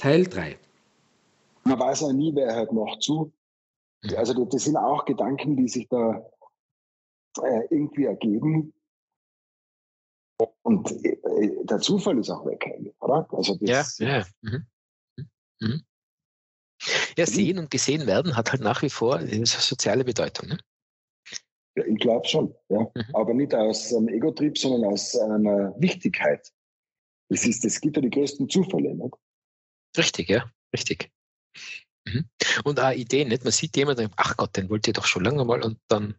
Teil 3. Man weiß ja nie, wer hört noch zu. Also das sind auch Gedanken, die sich da äh, irgendwie ergeben. Und äh, der Zufall ist auch weg, oder? Also das, ja, ja. Mhm. Mhm. Ja, sehen und gesehen werden hat halt nach wie vor eine soziale Bedeutung. Ne? Ja, ich glaube schon, ja. Mhm. Aber nicht aus einem Ego-Trieb, sondern aus einer Wichtigkeit. Das ist, es gibt ja die größten Zufälle. Nicht? Richtig, ja, richtig. Mhm. Und auch Ideen, nicht? Man sieht jemanden, ach Gott, den wollt ihr doch schon lange mal und dann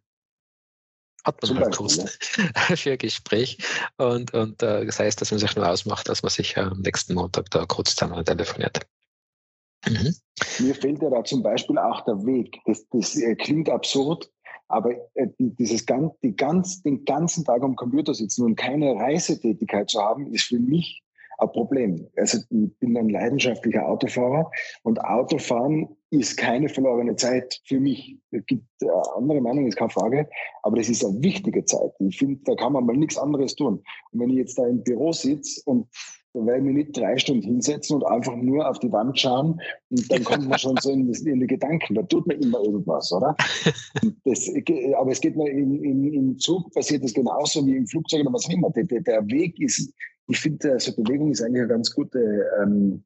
hat man halt ne? für ein Gespräch. Und, und äh, das heißt, dass man sich nur ausmacht, dass man sich am nächsten Montag da kurz zusammen telefoniert. Mhm. Mir fehlt ja da zum Beispiel auch der Weg. Das, das äh, klingt absurd, aber äh, dieses ganz, die ganz, den ganzen Tag am Computer sitzen und keine Reisetätigkeit zu haben, ist für mich ein Problem. Also ich bin ein leidenschaftlicher Autofahrer und Autofahren ist keine verlorene Zeit für mich. Es gibt äh, andere Meinungen, ist keine Frage, aber das ist eine wichtige Zeit. Ich finde, da kann man mal nichts anderes tun. Und wenn ich jetzt da im Büro sitze und da werde ich mich nicht drei Stunden hinsetzen und einfach nur auf die Wand schauen und dann kommt man schon so in, in die Gedanken. Da tut man immer irgendwas, oder? Das, aber es geht mir im, Zug passiert das genauso wie im Flugzeug oder was auch immer. Der, der Weg ist, ich finde, also Bewegung ist eigentlich eine ganz gute ähm,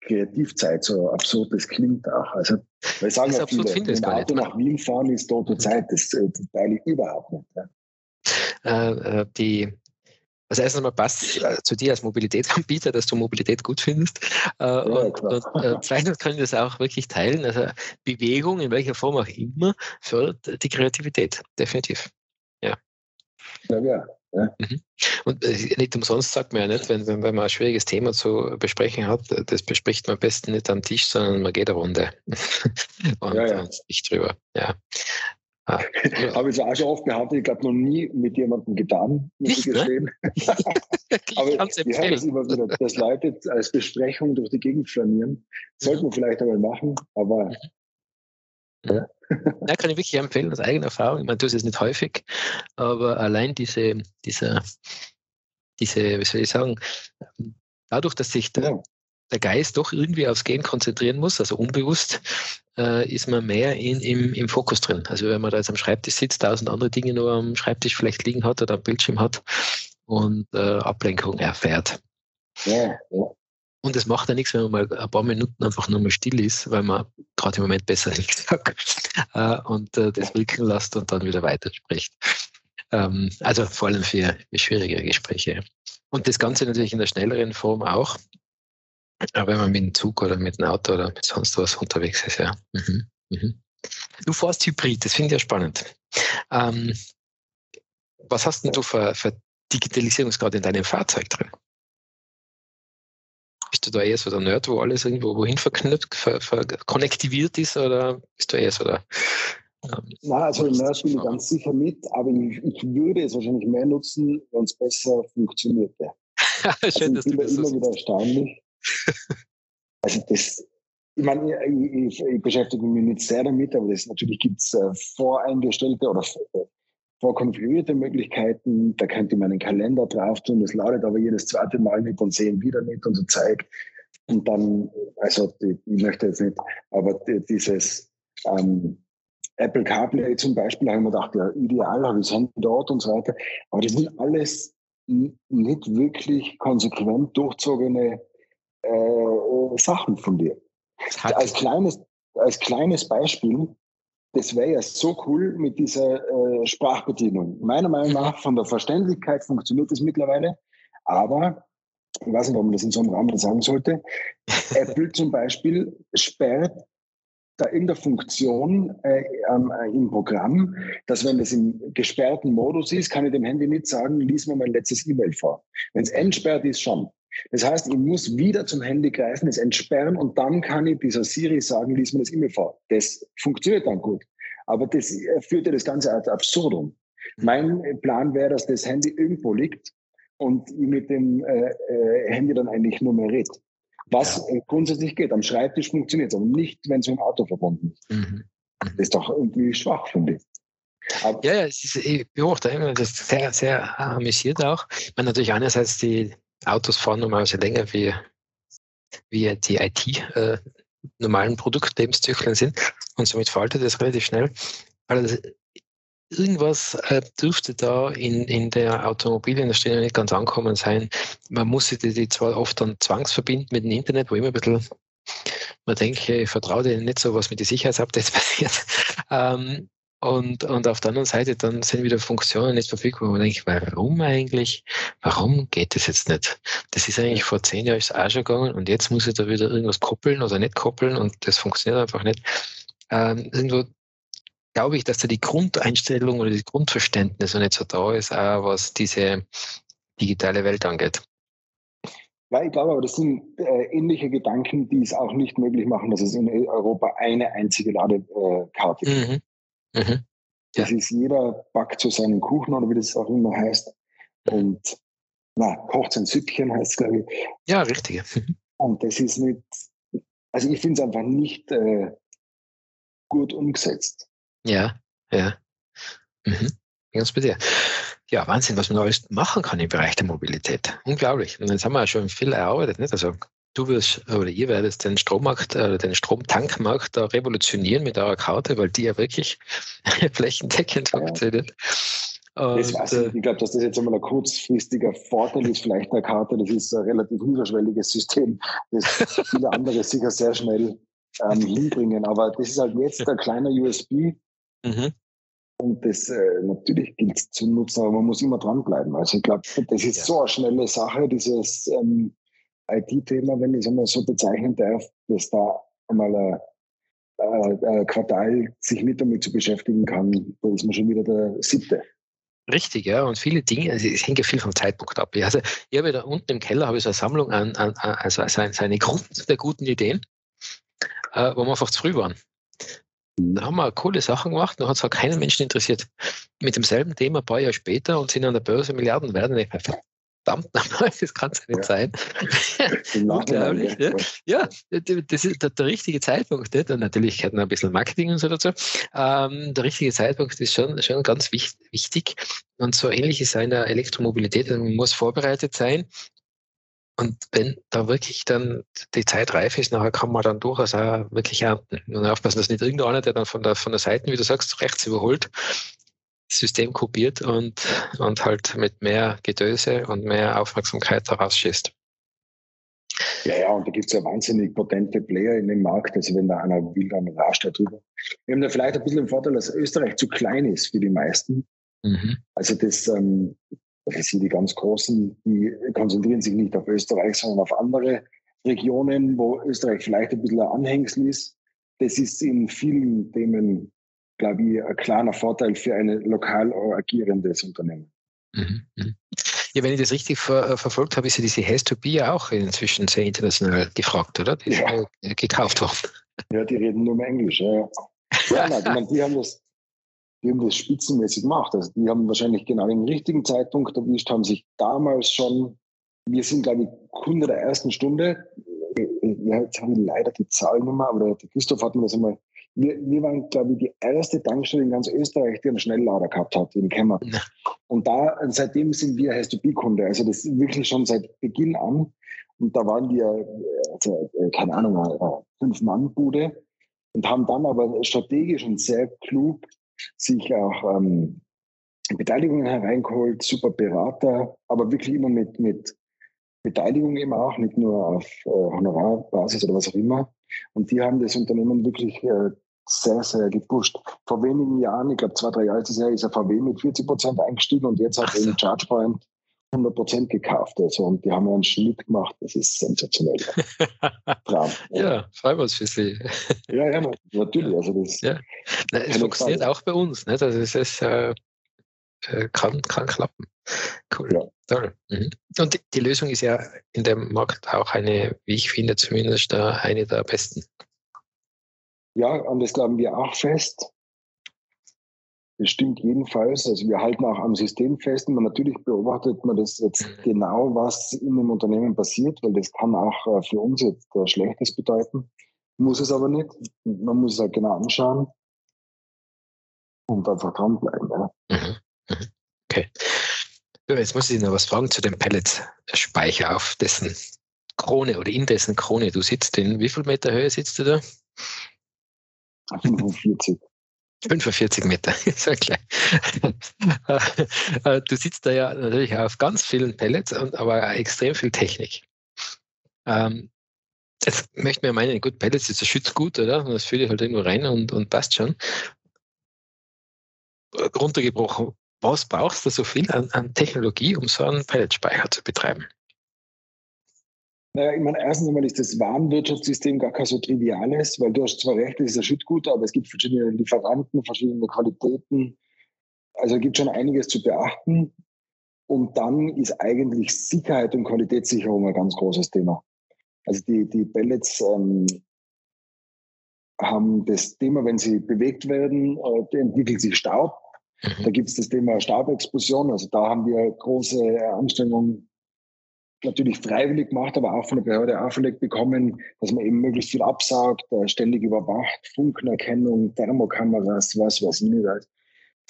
Kreativzeit, so absurd das klingt auch. Also, weil sagen das ja viele, wenn ein Auto nach Wien fahren ist tote mhm. Zeit, das, äh, das teile ich überhaupt nicht. Ja. Äh, äh die also erstens mal passt äh, zu dir als Mobilitätsanbieter, dass du Mobilität gut findest. Äh, ja, und, und äh, zweitens können wir das auch wirklich teilen. Also Bewegung, in welcher Form auch immer, fördert die Kreativität. Definitiv. Ja. Ja, ja. ja. Mhm. Und äh, nicht umsonst sagt man ja nicht, wenn, wenn, wenn man ein schwieriges Thema zu besprechen hat, das bespricht man am besten nicht am Tisch, sondern man geht eine Runde und, ja, ja. und spricht drüber. Ja. Ah. Habe ich auch schon oft behauptet, ich glaube noch nie mit jemandem getan, muss ich ne? gestehen. Aber ich höre das immer wieder, dass Leute als Besprechung durch die Gegend flanieren. Sollten wir vielleicht einmal machen, aber mhm. ja. ja. kann ich wirklich empfehlen, aus eigener Erfahrung. Ich meine, du es nicht häufig, aber allein diese, dieser, diese, wie soll ich sagen, dadurch, dass sich der, ja der Geist doch irgendwie aufs Gehen konzentrieren muss, also unbewusst, äh, ist man mehr in, im, im Fokus drin. Also wenn man da jetzt am Schreibtisch sitzt, tausend andere Dinge nur am Schreibtisch vielleicht liegen hat oder am Bildschirm hat und äh, Ablenkung erfährt. Ja, ja. Und es macht ja nichts, wenn man mal ein paar Minuten einfach nur mal still ist, weil man gerade im Moment besser nichts sagt äh, und äh, das wirken lässt und dann wieder weiterspricht. Ähm, also vor allem für, für schwierige Gespräche. Und das Ganze natürlich in der schnelleren Form auch. Aber wenn man mit dem Zug oder mit dem Auto oder mit sonst was unterwegs ist, ja. Mhm. Mhm. Du fährst Hybrid, das finde ich ja spannend. Ähm, was hast denn du für, für Digitalisierungsgrad in deinem Fahrzeug drin? Bist du da eher so der Nerd, wo alles irgendwo wohin verknüpft, ver, ver, konnektiviert ist oder bist du eher so der ähm, Na, also im Nerd bin ich ganz sicher mit, aber ich, ich würde es wahrscheinlich mehr nutzen, wenn es besser funktionierte. Schön, also ich bin da immer wieder erstaunlich, also das, ich meine, ich, ich, beschäftige mich nicht sehr damit, aber das natürlich gibt es äh, voreingestellte oder vorkonfigurierte Möglichkeiten. Da könnte man einen Kalender drauf tun, das ladet aber jedes zweite Mal nicht und sehen wieder nicht und so zeigt. Und dann, also die, ich möchte jetzt nicht, aber dieses ähm, Apple CarPlay zum Beispiel, habe ich mir gedacht, ja, ideal, habe ich das Handy dort und so weiter. Aber das sind alles nicht wirklich konsequent durchzogene äh, Sachen von dir. Als kleines, als kleines Beispiel, das wäre ja so cool mit dieser äh, Sprachbedienung. Meiner Meinung nach, von der Verständlichkeit funktioniert das mittlerweile, aber ich weiß nicht, ob man das in so einem Rahmen sagen sollte. Apple zum Beispiel sperrt da irgendeine Funktion äh, äh, im Programm, dass wenn es im gesperrten Modus ist, kann ich dem Handy nicht sagen, lies mir mein letztes E-Mail vor. Wenn es entsperrt ist, schon. Das heißt, ich muss wieder zum Handy greifen, es entsperren und dann kann ich dieser Siri sagen, lies mir das E-Mail vor. Das funktioniert dann gut. Aber das führt ja das Ganze ad absurdum. Mein Plan wäre, dass das Handy irgendwo liegt und ich mit dem äh, äh, Handy dann eigentlich nur mehr rede. Was ja. grundsätzlich geht. Am Schreibtisch funktioniert es, aber nicht, wenn es mit dem Auto verbunden ist. Mhm. Das ist doch irgendwie schwach, finde ich. Aber ja, ja, es ist, ich beobachte immer, das ist sehr, sehr amüsiert auch. Meine, natürlich einerseits die Autos fahren normalerweise länger wie, wie die IT äh, normalen Produktlebenszyklen sind und somit faltet es relativ schnell. Also irgendwas äh, dürfte da in, in der Automobilindustrie noch nicht ganz ankommen sein. Man muss sich die, die zwar oft dann zwangsverbinden mit dem Internet, wo immer ein bisschen man denkt, ich vertraue denen nicht so, was mit den Sicherheitsupdates passiert. Ähm, und, und auf der anderen Seite dann sind wieder Funktionen nicht verfügbar, wo man denkt, warum eigentlich? Warum geht das jetzt nicht? Das ist eigentlich vor zehn Jahren auch schon gegangen und jetzt muss ich da wieder irgendwas koppeln oder nicht koppeln und das funktioniert einfach nicht. Ähm, irgendwo glaube ich, dass da die Grundeinstellung oder die Grundverständnis noch nicht so da ist, auch was diese digitale Welt angeht. Ja, ich glaube aber, das sind äh, ähnliche Gedanken, die es auch nicht möglich machen, dass es in Europa eine einzige Ladekarte gibt. Mhm. Mhm. Das ja. ist jeder backt zu seinem Kuchen oder wie das auch immer heißt. Und na, kocht sein Süppchen heißt es, glaube ich. Ja, richtig. Und das ist nicht, also ich finde es einfach nicht äh, gut umgesetzt. Ja, ja. Mhm. Ganz bei dir. Ja, Wahnsinn, was man alles machen kann im Bereich der Mobilität. Unglaublich. Und jetzt haben wir ja schon viel erarbeitet. Nicht? Also du wirst oder ihr werdet den Strommarkt oder den Stromtankmarkt da revolutionieren mit eurer Karte, weil die ja wirklich flächendeckend funktioniert. Das weiß ich. ich glaube, dass das jetzt einmal ein kurzfristiger Vorteil ist, vielleicht der Karte. Das ist ein relativ niederschwelliges System, das viele andere sicher sehr schnell ähm, hinbringen. Aber das ist halt jetzt ein kleiner USB. Mhm. Und das äh, natürlich gilt es zu nutzen, aber man muss immer dranbleiben. Also ich glaube, das ist ja. so eine schnelle Sache, dieses ähm, IT-Thema, wenn ich es einmal so bezeichnen darf, dass da einmal ein, ein Quartal sich nicht damit zu beschäftigen kann, da ist man schon wieder der siebte. Richtig, ja. Und viele Dinge, also es hängt ja viel vom Zeitpunkt ab. Also ich habe da unten im Keller habe ich so eine Sammlung an, an also seine Grund der guten Ideen, äh, wo wir einfach zu früh waren. Da haben wir coole Sachen gemacht, da hat es auch keinen Menschen interessiert. Mit demselben Thema ein paar Jahre später und sind an der Börse Milliarden werden. Ich verdammt nochmal, das kann es nicht ja. sein. Unglaublich. Ja. ja, das ist der, der richtige Zeitpunkt. Nicht? Und natürlich hat man ein bisschen Marketing und so dazu. Ähm, der richtige Zeitpunkt ist schon, schon ganz wichtig. Und so ähnlich ist es in der Elektromobilität. Man muss vorbereitet sein. Und wenn da wirklich dann die Zeit reif ist, nachher kann man dann durchaus auch wirklich ernten. Und aufpassen, dass nicht irgendeiner, der dann von der, von der Seite, wie du sagst, rechts überholt, System kopiert und, und halt mit mehr Gedöse und mehr Aufmerksamkeit herausschießt. Ja, ja, und da gibt es ja wahnsinnig potente Player in dem Markt. Also wenn da einer will, dann rauscht er drüber. Wir haben da vielleicht ein bisschen den Vorteil, dass Österreich zu klein ist für die meisten. Mhm. Also das, ähm, das sind die ganz Großen, die konzentrieren sich nicht auf Österreich, sondern auf andere Regionen, wo Österreich vielleicht ein bisschen ein Anhängsel ist. Das ist in vielen Themen, glaube ich, ein kleiner Vorteil für ein lokal agierendes Unternehmen. Mhm. mhm. Ja, wenn ich das richtig ver äh, verfolgt habe, ist ja diese Has-to-Be ja auch inzwischen sehr international gefragt, oder? Die ja. ist ja gekauft worden. Ja, die reden nur mehr Englisch. Ja, ja nein, meine, die haben das, die haben das spitzenmäßig gemacht. Also die haben wahrscheinlich genau den richtigen Zeitpunkt erwischt, haben sich damals schon, wir sind, glaube ich, Kunde der ersten Stunde. Ja, jetzt haben wir leider die Zahl nicht mehr, aber der Christoph hat mir das einmal wir, wir waren, glaube ich, die erste Tankstelle in ganz Österreich, die einen Schnelllader gehabt hat, in Kämmer. Ja. Und da, seitdem sind wir Has-to-Be-Kunde. Also das wirklich schon seit Beginn an. Und da waren wir, also, äh, keine Ahnung, eine Fünf-Mann-Bude und haben dann aber strategisch und sehr klug sich auch ähm, Beteiligungen hereingeholt, super Berater, aber wirklich immer mit, mit Beteiligung eben auch, nicht nur auf äh, Honorarbasis oder was auch immer. Und die haben das Unternehmen wirklich äh, sehr, sehr gepusht. Vor wenigen Jahren, ich glaube zwei, drei Jahre ist es her, ist er VW mit 40 Prozent eingestiegen und jetzt hat er in ChargePoint 100 Prozent gekauft. Also, und die haben einen Schnitt gemacht, das ist sensationell. Traum. ja, freuen wir uns für Sie. ja, ja, natürlich. Also das ja. Nein, es funktioniert Frage. auch bei uns. Also es ist, äh, äh, kann, kann klappen. Cool. Ja. Toll. Mhm. Und die, die, Lösung ist ja in dem Markt auch eine, wie ich finde, zumindest eine der besten. Ja, und das glauben wir auch fest. Das stimmt jedenfalls. Also wir halten auch am System fest. Und natürlich beobachtet man das jetzt mhm. genau, was in dem Unternehmen passiert, weil das kann auch äh, für uns jetzt äh, Schlechtes bedeuten. Muss es aber nicht. Man muss es halt genau anschauen und einfach dranbleiben. Ja. Mhm. Mhm. Okay. Jetzt muss ich noch was fragen zu dem Pellet-Speicher, auf dessen Krone oder in dessen Krone du sitzt. In wie viel Meter Höhe sitzt du da? 45. 45 Meter, ist ja klar. Äh, du sitzt da ja natürlich auf ganz vielen Pellets, aber extrem viel Technik. Ähm, jetzt möchte man meinen, gut, Pellets ist ein Schützgut, oder? Das fühle ich halt irgendwo rein und, und passt schon. Runtergebrochen, was brauchst du so viel an, an Technologie, um so einen Pelletspeicher zu betreiben? Naja, ich meine, erstens einmal ist das Warenwirtschaftssystem gar kein so triviales, weil du hast zwar recht, es ist ein Schüttgut, aber es gibt verschiedene Lieferanten, verschiedene Qualitäten. Also es gibt schon einiges zu beachten. Und dann ist eigentlich Sicherheit und Qualitätssicherung ein ganz großes Thema. Also die, die Pellets ähm, haben das Thema, wenn sie bewegt werden, äh, entwickelt sich Staub. Mhm. Da gibt es das Thema Staubexplosion. Also da haben wir große Anstrengungen natürlich freiwillig gemacht, aber auch von der Behörde auferlegt bekommen, dass man eben möglichst viel absaugt, äh, ständig überwacht, Funkenerkennung, Thermokameras, was weiß ich nicht.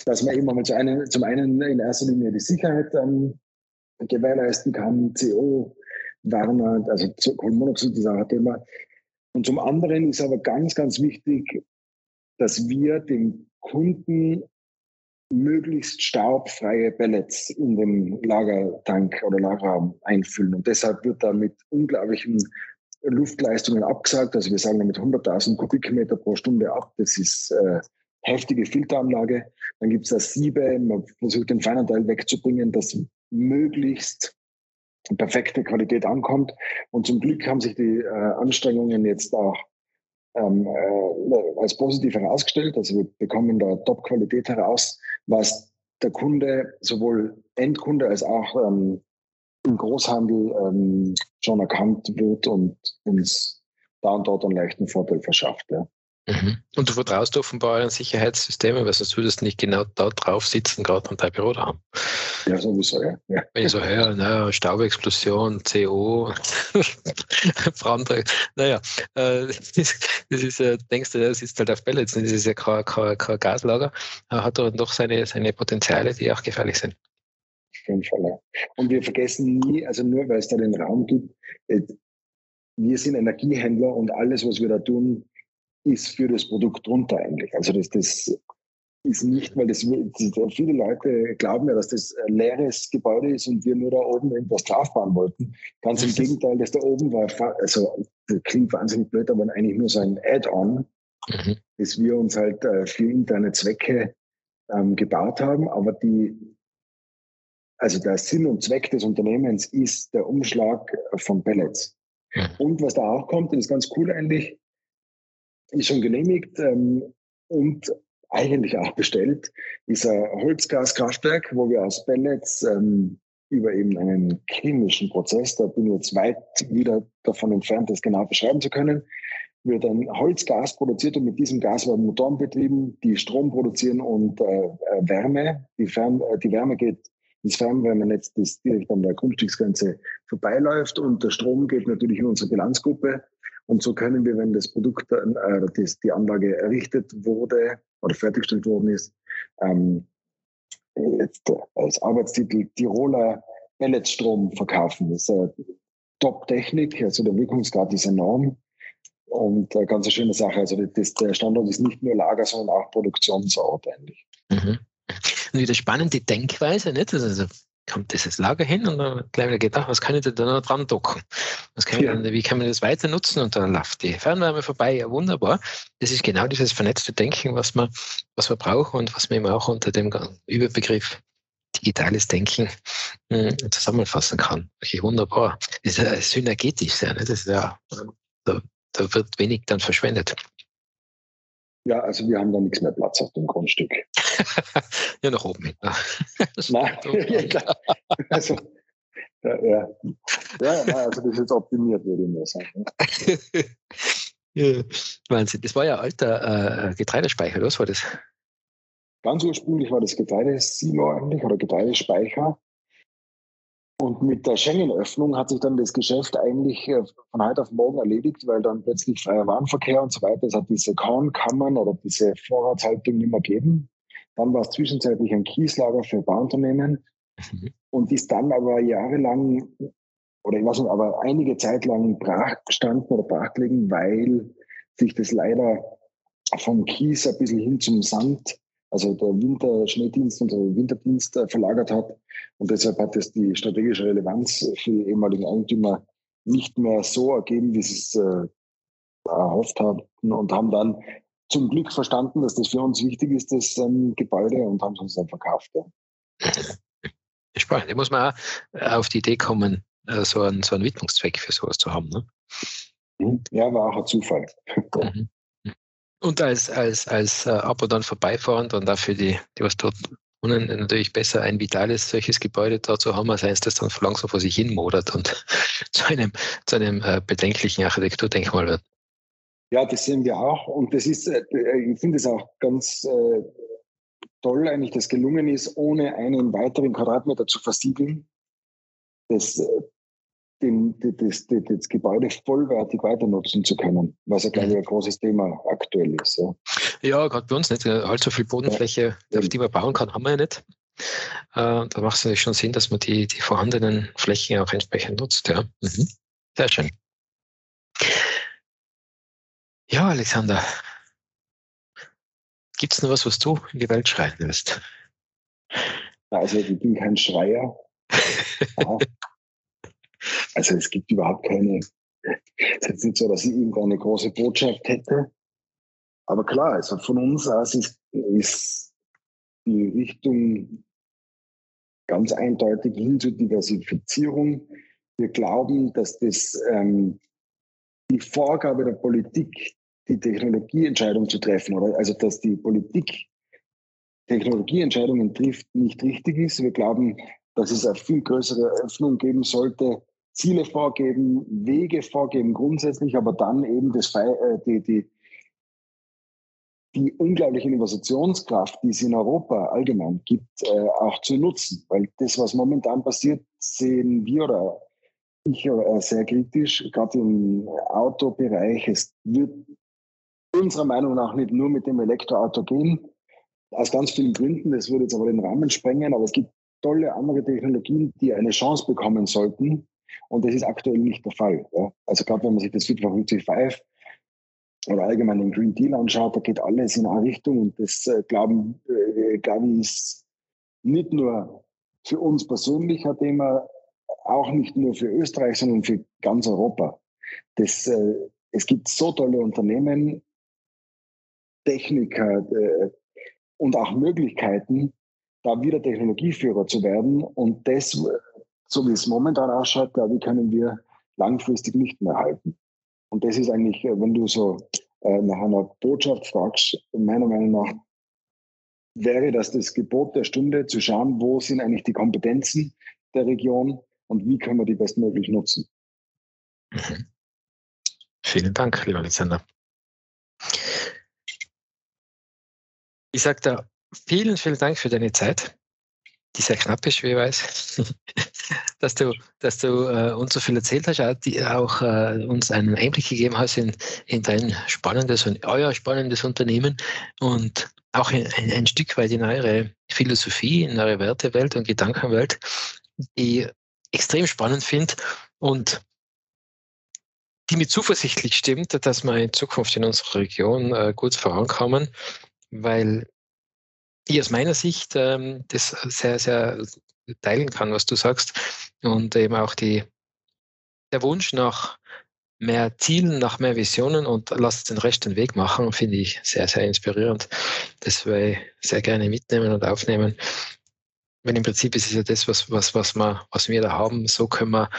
Dass man eben einmal zu einen, zum einen in erster Linie die Sicherheit ähm, gewährleisten kann, CO, Warner, also Kohlenmonoxid ist auch ein Thema. Und zum anderen ist aber ganz, ganz wichtig, dass wir dem Kunden möglichst staubfreie Pellets in den Lagertank oder Lagerraum einfüllen. Und deshalb wird da mit unglaublichen Luftleistungen abgesagt. Also wir sagen mit 100.000 Kubikmeter pro Stunde ab. Das ist äh, heftige Filteranlage. Dann gibt es das Siebe. Man versucht den feinen Teil wegzubringen, dass möglichst perfekte Qualität ankommt. Und zum Glück haben sich die äh, Anstrengungen jetzt auch ähm, äh, als positiv herausgestellt. Also wir bekommen da Top-Qualität heraus, was der Kunde, sowohl Endkunde als auch ähm, im Großhandel ähm, schon erkannt wird und uns da und dort einen leichten Vorteil verschafft. Ja. Mhm. Und du vertraust offenbar euren Sicherheitssystemen, weil sonst würdest du nicht genau da drauf sitzen, gerade und dein Büro da haben. Ja, sowieso, ja. ja. Wenn ich so höre, ne, Staubexplosion, CO, Brandre, naja, äh, das, das ist, äh, denkst du, das ist halt auf Pellets, das ist ja kein, kein, kein Gaslager, hat aber doch seine, seine Potenziale, die auch gefährlich sind. Auf jeden Fall, ja. Und wir vergessen nie, also nur weil es da den Raum gibt, äh, wir sind Energiehändler und alles, was wir da tun, ist für das Produkt drunter eigentlich. Also das, das ist nicht, weil das, das, viele Leute glauben ja, dass das ein leeres Gebäude ist und wir nur da oben irgendwas draufbauen wollten. Ganz im Gegenteil, das da oben war, also klingt wahnsinnig blöd, aber eigentlich nur so ein Add-on, mhm. das wir uns halt äh, für interne Zwecke ähm, gebaut haben. Aber die, also der Sinn und Zweck des Unternehmens ist der Umschlag von Pellets. Mhm. Und was da auch kommt, das ist ganz cool eigentlich, ist schon genehmigt ähm, und eigentlich auch bestellt, ist ein Holzgaskraftwerk, wo wir aus Pellets ähm, über eben einen chemischen Prozess, da bin ich jetzt weit wieder davon entfernt, das genau beschreiben zu können, wird ein Holzgas produziert und mit diesem Gas werden Motoren betrieben, die Strom produzieren und äh, Wärme. Die, Fern, äh, die Wärme geht ins Fernwärmenetz, das direkt an der Grundstücksgrenze vorbeiläuft und der Strom geht natürlich in unsere Bilanzgruppe und so können wir, wenn das Produkt, äh, das, die Anlage errichtet wurde oder fertiggestellt worden ist, ähm, jetzt als Arbeitstitel Tiroler Pelletstrom verkaufen. Das ist eine Top-Technik, also der Wirkungsgrad ist enorm und eine ganz schöne Sache. Also das, der Standort ist nicht nur Lager, sondern auch Produktionsort eigentlich. Mhm. Und wieder spannende Denkweise, nicht? Also kommt dieses Lager hin und dann gleich wieder gedacht, was kann ich da noch dran docken? Was kann ja. dann, wie kann man das weiter nutzen? Und dann läuft die Fernwärme vorbei, ja wunderbar. Das ist genau dieses vernetzte Denken, was wir, was wir brauchen und was man eben auch unter dem Überbegriff digitales Denken mh, hm, zusammenfassen kann. Okay, wunderbar. Das ist ja synergetisch, ja, ne? das ist ja, da, da wird wenig dann verschwendet. Ja, also wir haben da nichts mehr Platz auf dem Grundstück. ja, nach oben hin. Nein, ja, also, ja, ja. ja, also das ist jetzt optimiert, würde ich mal sagen. ja, Wahnsinn. Das war ja alter äh, Getreidespeicher, was war das? Ganz ursprünglich war das Getreidesilo eigentlich oder Getreidespeicher. Und mit der Schengen-Öffnung hat sich dann das Geschäft eigentlich äh, von heute auf morgen erledigt, weil dann plötzlich freier Warenverkehr und so weiter, es hat diese Kornkammern oder diese Vorratshaltung nicht mehr gegeben. Dann war es zwischenzeitlich ein Kieslager für Bauunternehmen mhm. und ist dann aber jahrelang oder ich weiß nicht, aber einige Zeit lang brach gestanden oder brach gelegen, weil sich das leider vom Kies ein bisschen hin zum Sand also der Winterschneedienst und der Winterdienst äh, verlagert hat. Und deshalb hat es die strategische Relevanz für die ehemaligen Eigentümer nicht mehr so ergeben, wie sie es äh, erhofft hatten und haben dann zum Glück verstanden, dass das für uns wichtig ist, das ähm, Gebäude, und haben es uns dann verkauft. Ja. Spannend. Da muss man auch äh, auf die Idee kommen, äh, so einen, so einen Widmungszweck für sowas zu haben. Ne? Mhm. Ja, war auch ein Zufall. Mhm. Und als, als, als äh, Abo dann vorbeifahrend und auch für die, die was dort wohnen, natürlich besser ein vitales solches Gebäude da zu haben, als eins, das dann langsam vor sich hin modert und zu einem, zu einem äh, bedenklichen Architekturdenkmal wird. Ja, das sehen wir auch. Und das ist, äh, ich finde es auch ganz äh, toll eigentlich, dass gelungen ist, ohne einen weiteren Quadratmeter zu versiegeln. Das äh, den, das, das, das Gebäude vollwertig weiter nutzen zu können, was ja, glaube ich, ein großes Thema aktuell ist. Ja, ja gerade bei uns nicht. Allzu viel Bodenfläche, ja. auf die man bauen kann, haben wir ja nicht. Äh, da macht es natürlich schon Sinn, dass man die, die vorhandenen Flächen auch entsprechend nutzt. Ja. Mhm. Sehr schön. Ja, Alexander. Gibt es noch was, was du in die Welt schreien willst? Also ich bin kein Schreier. Also es gibt überhaupt keine, es ist nicht so, dass ich irgendeine große Botschaft hätte. Aber klar, also von uns aus ist, ist die Richtung ganz eindeutig hin zur Diversifizierung. Wir glauben, dass das ähm, die Vorgabe der Politik, die Technologieentscheidung zu treffen, oder also dass die Politik Technologieentscheidungen trifft, nicht richtig ist. Wir glauben, dass es eine viel größere Öffnung geben sollte Ziele vorgeben, Wege vorgeben grundsätzlich, aber dann eben das, äh, die, die, die unglaubliche Innovationskraft, die es in Europa allgemein gibt, äh, auch zu nutzen. Weil das, was momentan passiert, sehen wir oder ich äh, sehr kritisch, gerade im Autobereich. Es wird unserer Meinung nach nicht nur mit dem Elektroauto gehen, aus ganz vielen Gründen. Das würde jetzt aber den Rahmen sprengen, aber es gibt tolle andere Technologien, die eine Chance bekommen sollten, und das ist aktuell nicht der Fall. Ja. Also gerade wenn man sich das Fit for 55 oder allgemein den Green Deal anschaut, da geht alles in eine Richtung und das äh, glauben, äh, glaube ich, ist nicht nur für uns persönlich ein Thema, auch nicht nur für Österreich, sondern für ganz Europa. Das, äh, es gibt so tolle Unternehmen, Techniker äh, und auch Möglichkeiten, da wieder Technologieführer zu werden und das so wie es momentan ausschaut, glaube ich, können wir langfristig nicht mehr halten. Und das ist eigentlich, äh, wenn du so äh, nach einer Botschaft fragst, meiner Meinung nach wäre das das Gebot der Stunde, zu schauen, wo sind eigentlich die Kompetenzen der Region und wie können wir die bestmöglich nutzen. Mhm. Vielen Dank, lieber Alexander. Ich sage da vielen, vielen Dank für deine Zeit die sehr knapp ist, wie ich weiß, dass du, dass du äh, uns so viel erzählt hast, auch, die, auch äh, uns einen Einblick gegeben hast in, in dein spannendes und euer spannendes Unternehmen und auch ein, ein Stück weit in eure Philosophie, in eure Wertewelt und Gedankenwelt, die ich extrem spannend finde und die mir zuversichtlich stimmt, dass wir in Zukunft in unserer Region äh, gut vorankommen, weil ich aus meiner Sicht ähm, das sehr, sehr teilen kann, was du sagst. Und eben auch die, der Wunsch nach mehr Zielen, nach mehr Visionen und lass den Rest den Weg machen, finde ich sehr, sehr inspirierend. Das würde ich sehr gerne mitnehmen und aufnehmen. Weil im Prinzip ist es ja das, was, was, was, wir, was wir da haben. So können wir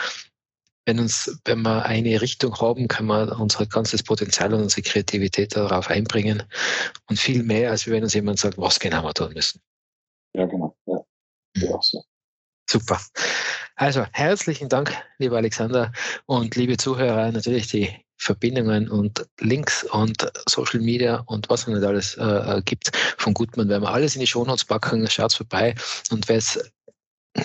wenn uns, wenn wir eine Richtung haben, können wir unser ganzes Potenzial und unsere Kreativität darauf einbringen. Und viel mehr, als wenn uns jemand sagt, was genau wir tun müssen. Ja, genau. Ja. Ja, so. Super. Also herzlichen Dank, lieber Alexander und liebe Zuhörer. Natürlich die Verbindungen und Links und Social Media und was es nicht alles äh, äh, gibt von Gutmann, werden wir alles in die Shownotes packen. Schaut vorbei. Und wer es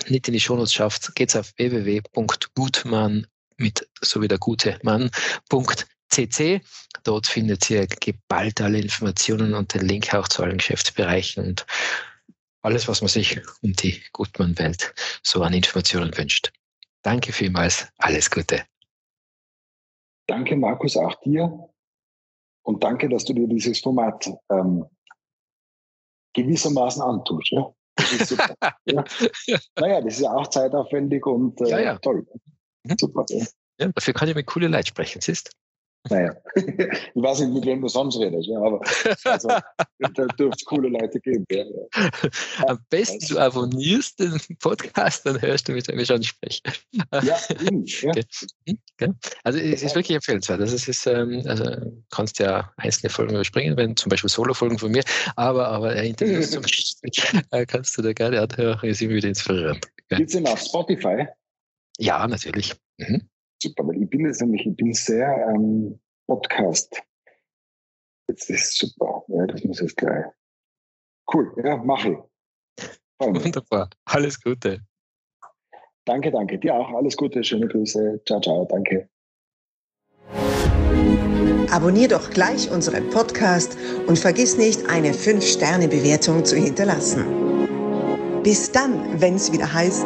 nicht in die Shownotes schafft, geht's auf www.gutmann mit so wie der gute Mann.cc. Dort findet ihr geballt alle Informationen und den Link auch zu allen Geschäftsbereichen und alles, was man sich um die Gutmann-Welt so an Informationen wünscht. Danke vielmals. Alles Gute. Danke, Markus, auch dir. Und danke, dass du dir dieses Format ähm, gewissermaßen antust. Ja? Das ist super. ja. Naja, das ist ja auch zeitaufwendig und äh, ja, ja. toll. Mhm. Super. Ja. ja. dafür kann ich mit coole Leute sprechen, siehst naja, ich weiß nicht, mit wem du sonst redest, ja, aber also, da dürfte es coole Leute geben. Ja. Am besten du abonnierst den Podcast, dann hörst du mich, wenn ich schon spreche. Ja, ja. Okay. Okay. Also es ist wirklich empfehlenswert. Also, es ist, ähm, also kannst ja einzelne Folgen überspringen, wenn zum Beispiel Solo-Folgen von mir, aber, aber äh, Interviews zum Beispiel äh, kannst du da gerne anhören, ist immer wieder inspirierend. Gibt es denn auf Spotify? Ja, natürlich. Mhm super, weil ich bin jetzt nämlich, ich bin sehr ähm, Podcast. Jetzt ist super. Ja, das muss jetzt gleich. Cool, ja, mache ich. Wunderbar. Alles Gute. Danke, danke. Dir auch alles Gute, schöne Grüße. Ciao, ciao, danke. Abonnier doch gleich unseren Podcast und vergiss nicht, eine 5-Sterne-Bewertung zu hinterlassen. Bis dann, wenn es wieder heißt,